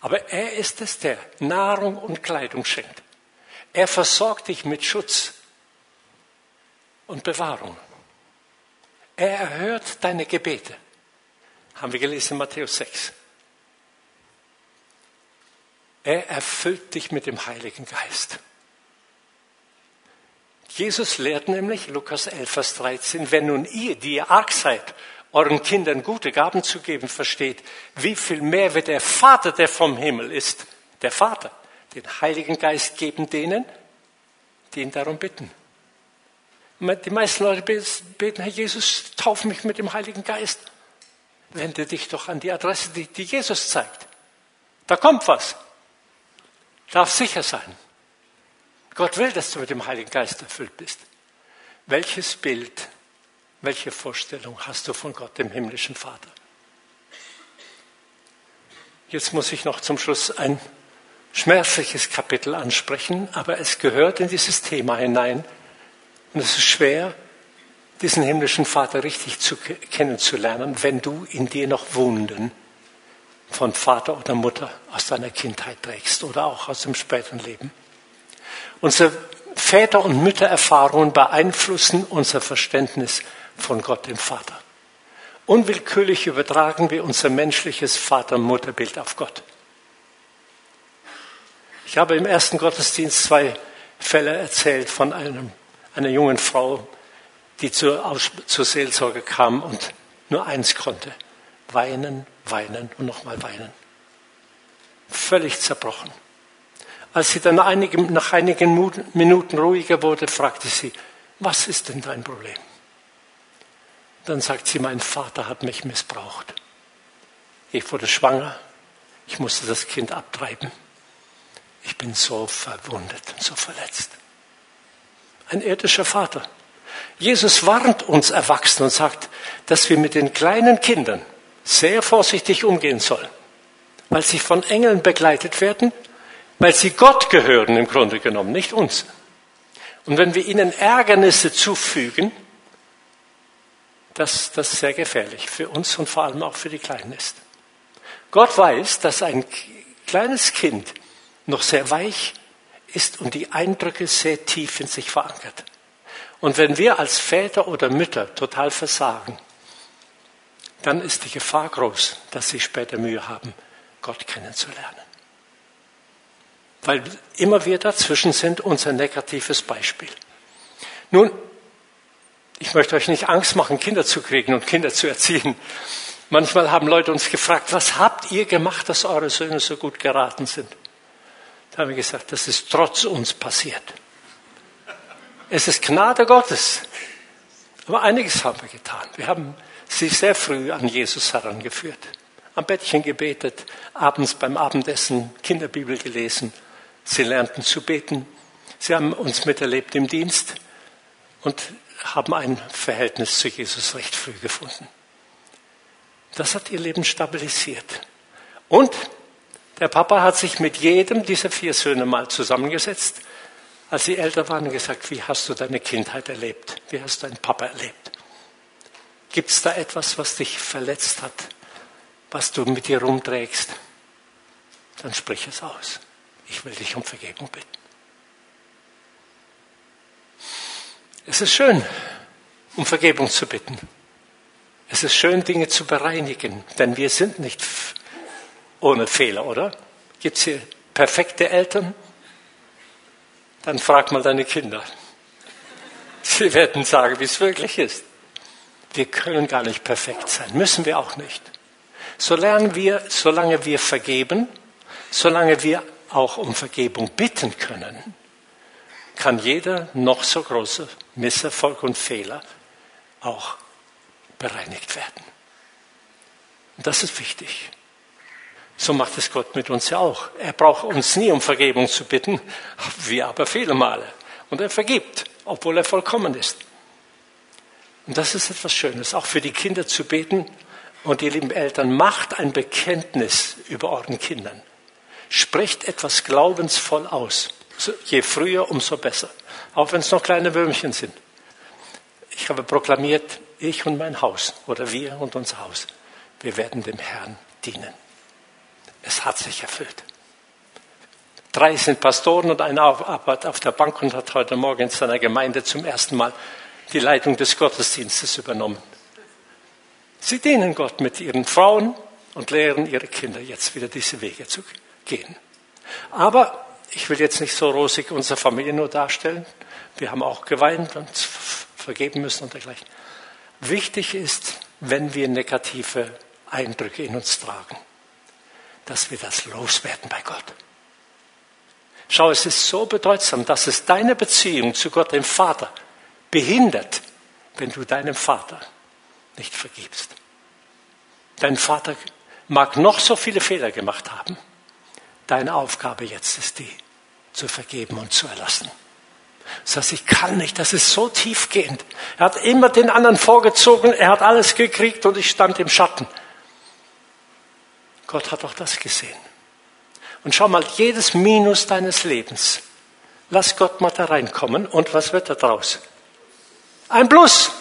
Aber er ist es, der Nahrung und Kleidung schenkt. Er versorgt dich mit Schutz und Bewahrung. Er erhört deine Gebete. Haben wir gelesen in Matthäus 6. Er erfüllt dich mit dem Heiligen Geist. Jesus lehrt nämlich, Lukas 11, Vers 13, wenn nun ihr, die ihr arg seid, euren Kindern gute Gaben zu geben versteht, wie viel mehr wird der Vater, der vom Himmel ist, der Vater, den Heiligen Geist geben denen, die ihn darum bitten. Die meisten Leute beten, Herr Jesus, tauf mich mit dem Heiligen Geist. Wende dich doch an die Adresse, die, die Jesus zeigt. Da kommt was. Darf sicher sein. Gott will, dass du mit dem Heiligen Geist erfüllt bist. Welches Bild, welche Vorstellung hast du von Gott, dem himmlischen Vater? Jetzt muss ich noch zum Schluss ein schmerzliches Kapitel ansprechen, aber es gehört in dieses Thema hinein, und es ist schwer, diesen himmlischen Vater richtig zu, kennenzulernen, wenn du in dir noch Wunden von Vater oder Mutter aus deiner Kindheit trägst oder auch aus dem späteren Leben. Unsere Väter- und Müttererfahrungen beeinflussen unser Verständnis von Gott dem Vater. Unwillkürlich übertragen wir unser menschliches Vater-Mutter-Bild auf Gott. Ich habe im ersten Gottesdienst zwei Fälle erzählt von einem einer jungen Frau, die zur, zur Seelsorge kam und nur eins konnte. Weinen, weinen und nochmal weinen. Völlig zerbrochen. Als sie dann einige, nach einigen Minuten ruhiger wurde, fragte sie, was ist denn dein Problem? Dann sagt sie, mein Vater hat mich missbraucht. Ich wurde schwanger, ich musste das Kind abtreiben. Ich bin so verwundet, so verletzt ein irdischer Vater. Jesus warnt uns Erwachsenen und sagt, dass wir mit den kleinen Kindern sehr vorsichtig umgehen sollen, weil sie von Engeln begleitet werden, weil sie Gott gehören im Grunde genommen, nicht uns. Und wenn wir ihnen Ärgernisse zufügen, dass das sehr gefährlich für uns und vor allem auch für die Kleinen ist. Gott weiß, dass ein kleines Kind noch sehr weich ist und die Eindrücke sehr tief in sich verankert. Und wenn wir als Väter oder Mütter total versagen, dann ist die Gefahr groß, dass sie später Mühe haben, Gott kennenzulernen. Weil immer wir dazwischen sind unser negatives Beispiel. Nun, ich möchte euch nicht Angst machen, Kinder zu kriegen und Kinder zu erziehen. Manchmal haben Leute uns gefragt, was habt ihr gemacht, dass eure Söhne so gut geraten sind? Da haben wir gesagt, das ist trotz uns passiert. Es ist Gnade Gottes. Aber einiges haben wir getan. Wir haben sie sehr früh an Jesus herangeführt. Am Bettchen gebetet, abends beim Abendessen Kinderbibel gelesen. Sie lernten zu beten. Sie haben uns miterlebt im Dienst und haben ein Verhältnis zu Jesus recht früh gefunden. Das hat ihr Leben stabilisiert. Und der Papa hat sich mit jedem dieser vier Söhne mal zusammengesetzt, als sie älter waren, und gesagt, wie hast du deine Kindheit erlebt? Wie hast du deinen Papa erlebt? Gibt es da etwas, was dich verletzt hat, was du mit dir rumträgst? Dann sprich es aus. Ich will dich um Vergebung bitten. Es ist schön, um Vergebung zu bitten. Es ist schön, Dinge zu bereinigen, denn wir sind nicht ohne Fehler, oder? Gibt es hier perfekte Eltern? Dann frag mal deine Kinder. Sie werden sagen, wie es wirklich ist. Wir können gar nicht perfekt sein, müssen wir auch nicht. Solange wir, solange wir vergeben, solange wir auch um Vergebung bitten können, kann jeder noch so große Misserfolg und Fehler auch bereinigt werden. Und das ist wichtig. So macht es Gott mit uns ja auch. Er braucht uns nie um Vergebung zu bitten, wir aber viele Male. Und er vergibt, obwohl er vollkommen ist. Und das ist etwas Schönes, auch für die Kinder zu beten. Und ihr lieben Eltern, macht ein Bekenntnis über euren Kindern. Sprecht etwas glaubensvoll aus. Je früher, umso besser. Auch wenn es noch kleine Würmchen sind. Ich habe proklamiert, ich und mein Haus oder wir und unser Haus, wir werden dem Herrn dienen. Es hat sich erfüllt. Drei sind Pastoren und einer arbeitet auf der Bank und hat heute Morgen in seiner Gemeinde zum ersten Mal die Leitung des Gottesdienstes übernommen. Sie dienen Gott mit ihren Frauen und lehren ihre Kinder jetzt wieder diese Wege zu gehen. Aber ich will jetzt nicht so rosig unsere Familie nur darstellen. Wir haben auch geweint und vergeben müssen und dergleichen. Wichtig ist, wenn wir negative Eindrücke in uns tragen, dass wir das loswerden bei Gott. Schau, es ist so bedeutsam, dass es deine Beziehung zu Gott, dem Vater, behindert, wenn du deinem Vater nicht vergibst. Dein Vater mag noch so viele Fehler gemacht haben. Deine Aufgabe jetzt ist die, zu vergeben und zu erlassen. Das heißt, ich kann nicht, das ist so tiefgehend. Er hat immer den anderen vorgezogen, er hat alles gekriegt und ich stand im Schatten. Gott hat auch das gesehen. Und schau mal, jedes Minus deines Lebens, lass Gott mal da reinkommen und was wird da draus? Ein Plus.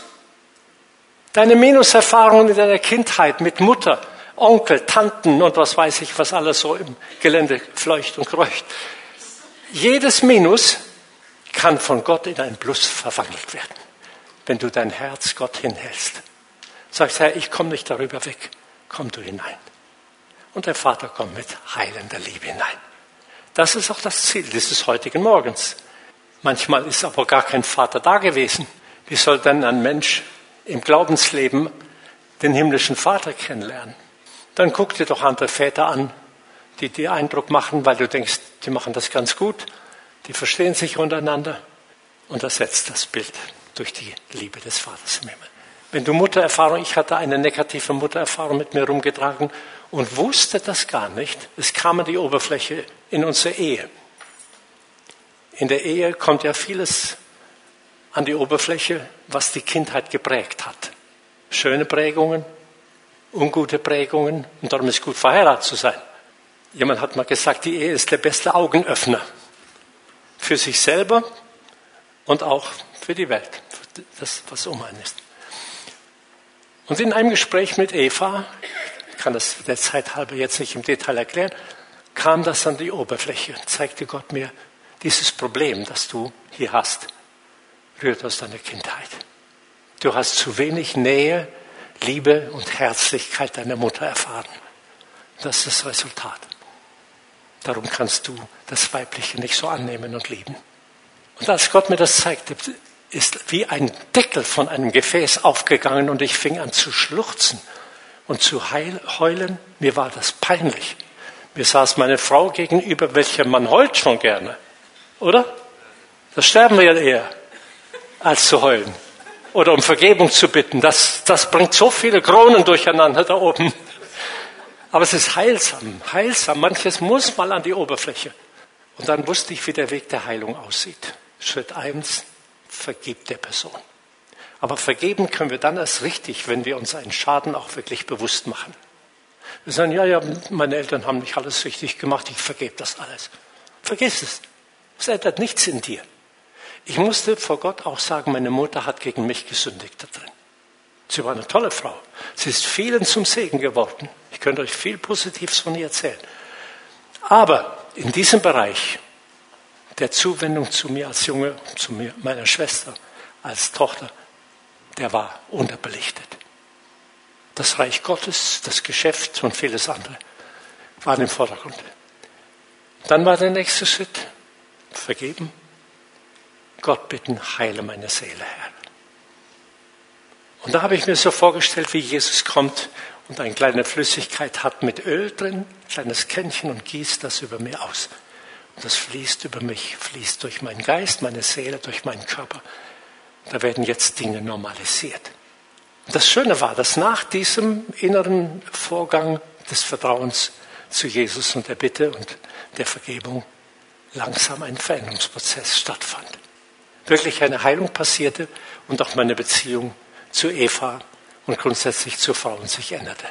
Deine Minuserfahrungen in deiner Kindheit mit Mutter, Onkel, Tanten und was weiß ich, was alles so im Gelände fleucht und kreucht. Jedes Minus kann von Gott in ein Plus verwandelt werden, wenn du dein Herz Gott hinhältst. Sagst, Herr, ich komme nicht darüber weg, komm du hinein. Und der Vater kommt mit heilender Liebe hinein. Das ist auch das Ziel dieses heutigen Morgens. Manchmal ist aber gar kein Vater da gewesen. Wie soll denn ein Mensch im Glaubensleben den himmlischen Vater kennenlernen? Dann guck dir doch andere Väter an, die dir Eindruck machen, weil du denkst, die machen das ganz gut die verstehen sich untereinander und ersetzt das Bild durch die Liebe des Vaters im Himmel. Wenn du Muttererfahrung, ich hatte eine negative Muttererfahrung mit mir rumgetragen und wusste das gar nicht, es kam an die Oberfläche in unsere Ehe. In der Ehe kommt ja vieles an die Oberfläche, was die Kindheit geprägt hat. Schöne Prägungen, ungute Prägungen und darum ist es gut verheiratet zu sein. Jemand hat mal gesagt, die Ehe ist der beste Augenöffner für sich selber und auch für die Welt, für das, was um einen ist. Und in einem Gespräch mit Eva, ich kann das der Zeit halber jetzt nicht im Detail erklären, kam das an die Oberfläche, zeigte Gott mir dieses Problem, das du hier hast, rührt aus deiner Kindheit. Du hast zu wenig Nähe, Liebe und Herzlichkeit deiner Mutter erfahren. Das ist das Resultat. Darum kannst du das Weibliche nicht so annehmen und lieben. Und als Gott mir das zeigte, ist wie ein Deckel von einem Gefäß aufgegangen und ich fing an zu schluchzen und zu heulen. Mir war das peinlich. Mir saß meine Frau gegenüber, welcher man heult schon gerne, oder? Da sterben wir ja eher, als zu heulen oder um Vergebung zu bitten. Das, das bringt so viele Kronen durcheinander da oben. Aber es ist heilsam, heilsam. Manches muss mal an die Oberfläche. Und dann wusste ich, wie der Weg der Heilung aussieht. Schritt eins: vergib der Person. Aber vergeben können wir dann erst richtig, wenn wir uns einen Schaden auch wirklich bewusst machen. Wir sagen, ja, ja, meine Eltern haben nicht alles richtig gemacht, ich vergebe das alles. Vergiss es. Es ändert nichts in dir. Ich musste vor Gott auch sagen, meine Mutter hat gegen mich gesündigt da drin. Sie war eine tolle Frau. Sie ist vielen zum Segen geworden. Ich könnte euch viel Positives von ihr erzählen. Aber in diesem Bereich der Zuwendung zu mir als Junge, zu mir, meiner Schwester, als Tochter, der war unterbelichtet. Das Reich Gottes, das Geschäft und vieles andere waren im Vordergrund. Dann war der nächste Schritt, vergeben, Gott bitten, heile meine Seele, Herr. Und da habe ich mir so vorgestellt, wie Jesus kommt und eine kleine Flüssigkeit hat mit Öl drin, ein kleines Kännchen und gießt das über mir aus. Und das fließt über mich, fließt durch meinen Geist, meine Seele, durch meinen Körper. Da werden jetzt Dinge normalisiert. Und das Schöne war, dass nach diesem inneren Vorgang des Vertrauens zu Jesus und der Bitte und der Vergebung langsam ein Veränderungsprozess stattfand. Wirklich eine Heilung passierte und auch meine Beziehung zu Eva und grundsätzlich zu Frauen sich änderte.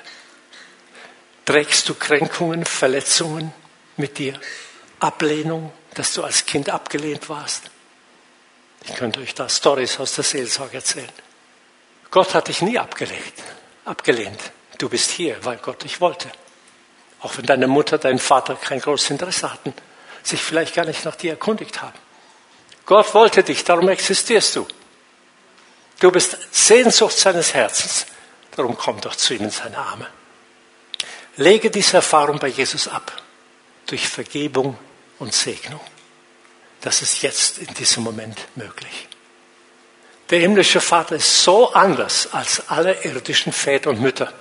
Trägst du Kränkungen, Verletzungen mit dir? Ablehnung, dass du als Kind abgelehnt warst? Ich könnte euch da Stories aus der Seelsorge erzählen. Gott hat dich nie abgelehnt. abgelehnt. Du bist hier, weil Gott dich wollte. Auch wenn deine Mutter, dein Vater kein großes Interesse hatten, sich vielleicht gar nicht nach dir erkundigt haben. Gott wollte dich, darum existierst du. Du bist Sehnsucht seines Herzens. Darum komm doch zu ihm in seine Arme. Lege diese Erfahrung bei Jesus ab. Durch Vergebung und Segnung. Das ist jetzt in diesem Moment möglich. Der himmlische Vater ist so anders als alle irdischen Väter und Mütter.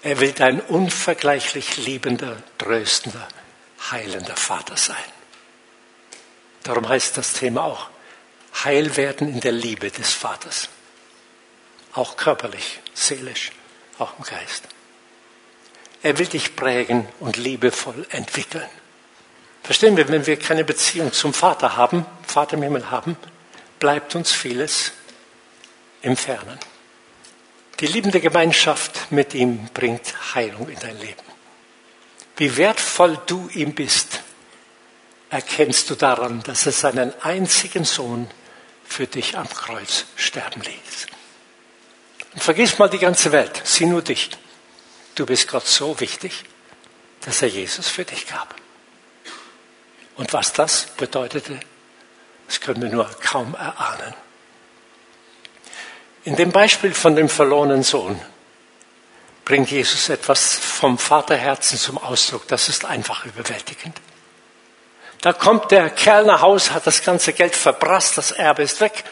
Er will dein unvergleichlich liebender, tröstender, heilender Vater sein. Darum heißt das Thema auch heil werden in der Liebe des Vaters. Auch körperlich, seelisch, auch im Geist. Er will dich prägen und liebevoll entwickeln. Verstehen wir, wenn wir keine Beziehung zum Vater haben, Vater im Himmel haben, bleibt uns vieles im Fernen. Die liebende Gemeinschaft mit ihm bringt Heilung in dein Leben. Wie wertvoll du ihm bist, erkennst du daran, dass er seinen einzigen Sohn für dich am Kreuz sterben ließ. Und vergiss mal die ganze Welt, sieh nur dich. Du bist Gott so wichtig, dass er Jesus für dich gab. Und was das bedeutete, das können wir nur kaum erahnen. In dem Beispiel von dem verlorenen Sohn bringt Jesus etwas vom Vaterherzen zum Ausdruck. Das ist einfach überwältigend. Da kommt der Kerl nach Hause, hat das ganze Geld verprasst, das Erbe ist weg,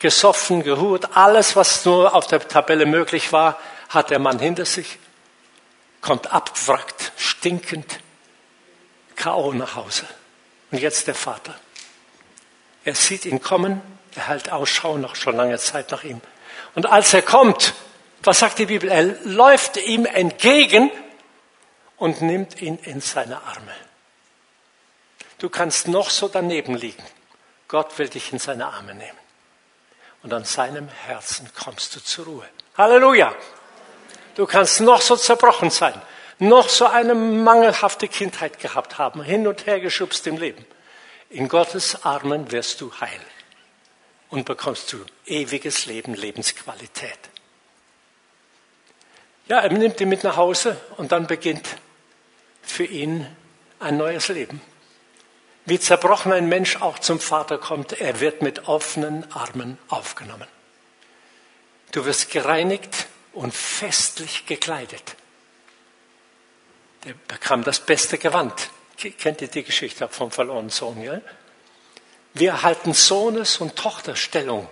gesoffen, gehurt, alles, was nur auf der Tabelle möglich war, hat der Mann hinter sich, kommt abwrackt, stinkend, K.O. nach Hause. Und jetzt der Vater. Er sieht ihn kommen, er hält Ausschau noch schon lange Zeit nach ihm. Und als er kommt, was sagt die Bibel? Er läuft ihm entgegen und nimmt ihn in seine Arme. Du kannst noch so daneben liegen. Gott will dich in seine Arme nehmen. und an seinem Herzen kommst du zur Ruhe. Halleluja! Du kannst noch so zerbrochen sein, noch so eine mangelhafte Kindheit gehabt haben, hin und her geschubst im Leben. In Gottes Armen wirst du heil und bekommst du ewiges Leben, Lebensqualität. Ja, er nimmt ihn mit nach Hause und dann beginnt für ihn ein neues Leben. Wie zerbrochen ein Mensch auch zum Vater kommt, er wird mit offenen Armen aufgenommen. Du wirst gereinigt und festlich gekleidet. Der bekam das beste Gewand. Kennt ihr die Geschichte vom verlorenen Sohn? Ja? Wir erhalten Sohnes- und Tochterstellung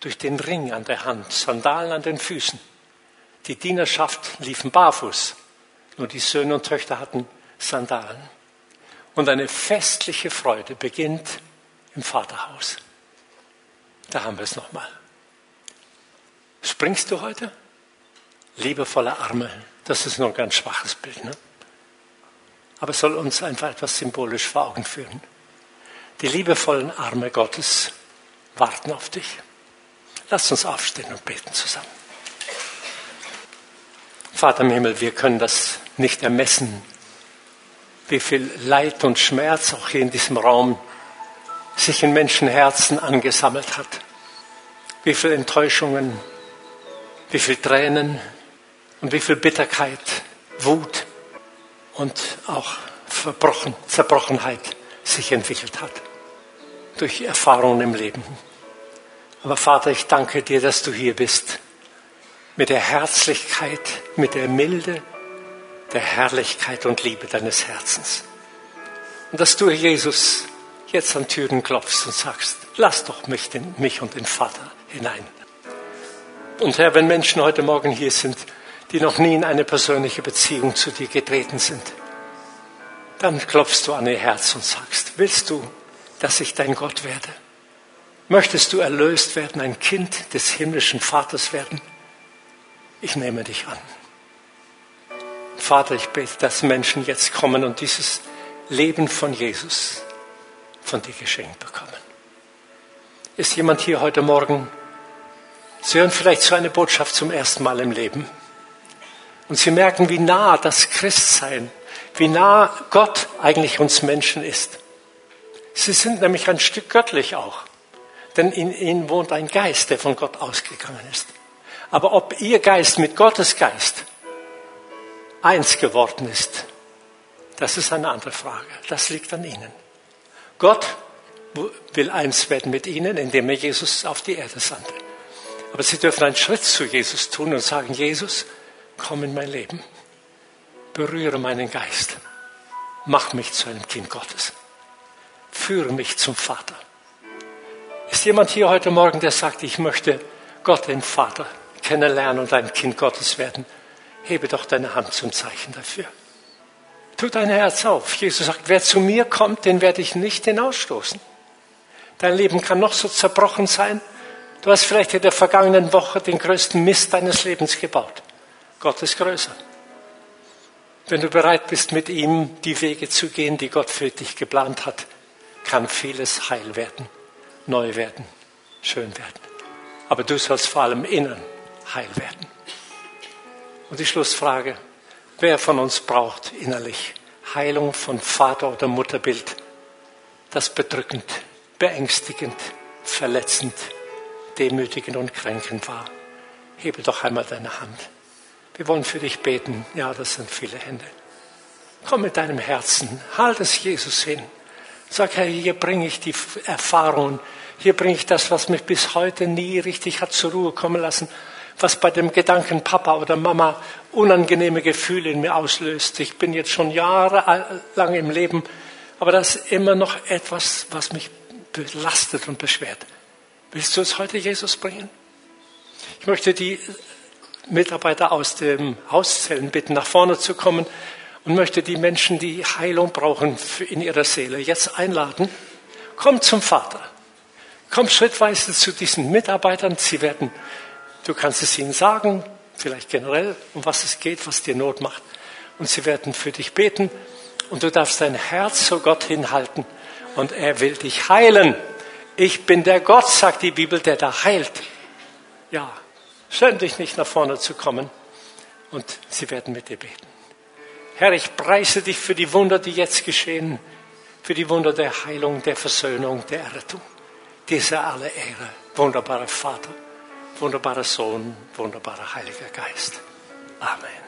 durch den Ring an der Hand, Sandalen an den Füßen. Die Dienerschaft liefen barfuß, nur die Söhne und Töchter hatten Sandalen. Und eine festliche Freude beginnt im Vaterhaus. Da haben wir es nochmal. Springst du heute? Liebevolle Arme. Das ist nur ein ganz schwaches Bild. Ne? Aber es soll uns einfach etwas symbolisch vor Augen führen. Die liebevollen Arme Gottes warten auf dich. Lass uns aufstehen und beten zusammen. Vater im Himmel, wir können das nicht ermessen, wie viel Leid und Schmerz auch hier in diesem Raum sich in Menschenherzen angesammelt hat. Wie viel Enttäuschungen, wie viel Tränen und wie viel Bitterkeit, Wut und auch Verbrochen, Zerbrochenheit sich entwickelt hat durch Erfahrungen im Leben. Aber Vater, ich danke dir, dass du hier bist mit der Herzlichkeit, mit der Milde, der Herrlichkeit und Liebe deines Herzens. Und dass du, Jesus, jetzt an Türen klopfst und sagst, lass doch mich, den, mich und den Vater hinein. Und Herr, wenn Menschen heute Morgen hier sind, die noch nie in eine persönliche Beziehung zu dir getreten sind, dann klopfst du an ihr Herz und sagst, willst du, dass ich dein Gott werde? Möchtest du erlöst werden, ein Kind des himmlischen Vaters werden? Ich nehme dich an. Vater, ich bete, dass Menschen jetzt kommen und dieses Leben von Jesus von dir geschenkt bekommen. Ist jemand hier heute Morgen? Sie hören vielleicht so eine Botschaft zum ersten Mal im Leben. Und Sie merken, wie nah das Christsein, wie nah Gott eigentlich uns Menschen ist. Sie sind nämlich ein Stück göttlich auch. Denn in ihnen wohnt ein Geist, der von Gott ausgegangen ist. Aber ob ihr Geist mit Gottes Geist eins geworden ist, das ist eine andere Frage. Das liegt an ihnen. Gott will eins werden mit ihnen, indem er Jesus auf die Erde sandte. Aber sie dürfen einen Schritt zu Jesus tun und sagen, Jesus, komm in mein Leben. Berühre meinen Geist. Mach mich zu einem Kind Gottes. Führe mich zum Vater. Ist jemand hier heute Morgen, der sagt, ich möchte Gott, den Vater, kennenlernen und ein Kind Gottes werden? Hebe doch deine Hand zum Zeichen dafür. Tu dein Herz auf. Jesus sagt, wer zu mir kommt, den werde ich nicht hinausstoßen. Dein Leben kann noch so zerbrochen sein. Du hast vielleicht in der vergangenen Woche den größten Mist deines Lebens gebaut. Gott ist größer. Wenn du bereit bist, mit ihm die Wege zu gehen, die Gott für dich geplant hat, kann vieles heil werden, neu werden, schön werden. Aber du sollst vor allem innen heil werden. Und die Schlussfrage, wer von uns braucht innerlich Heilung von Vater- oder Mutterbild, das bedrückend, beängstigend, verletzend, demütigend und kränkend war? Hebe doch einmal deine Hand. Wir wollen für dich beten. Ja, das sind viele Hände. Komm mit deinem Herzen, halt es Jesus hin. Sag, Herr, hier bringe ich die Erfahrungen, hier bringe ich das, was mich bis heute nie richtig hat zur Ruhe kommen lassen, was bei dem Gedanken Papa oder Mama unangenehme Gefühle in mir auslöst. Ich bin jetzt schon jahrelang im Leben, aber das ist immer noch etwas, was mich belastet und beschwert. Willst du es heute Jesus bringen? Ich möchte die Mitarbeiter aus den Hauszellen bitten, nach vorne zu kommen und möchte die Menschen, die Heilung brauchen in ihrer Seele, jetzt einladen. Komm zum Vater. Komm schrittweise zu diesen Mitarbeitern. Sie werden, du kannst es ihnen sagen, vielleicht generell, um was es geht, was dir Not macht. Und sie werden für dich beten. Und du darfst dein Herz zu Gott hinhalten. Und er will dich heilen. Ich bin der Gott, sagt die Bibel, der da heilt. Ja, schön dich nicht nach vorne zu kommen und sie werden mit dir beten. Herr, ich preise dich für die Wunder, die jetzt geschehen, für die Wunder der Heilung, der Versöhnung, der Errettung. Diese alle Ehre, wunderbarer Vater, wunderbarer Sohn, wunderbarer Heiliger Geist. Amen.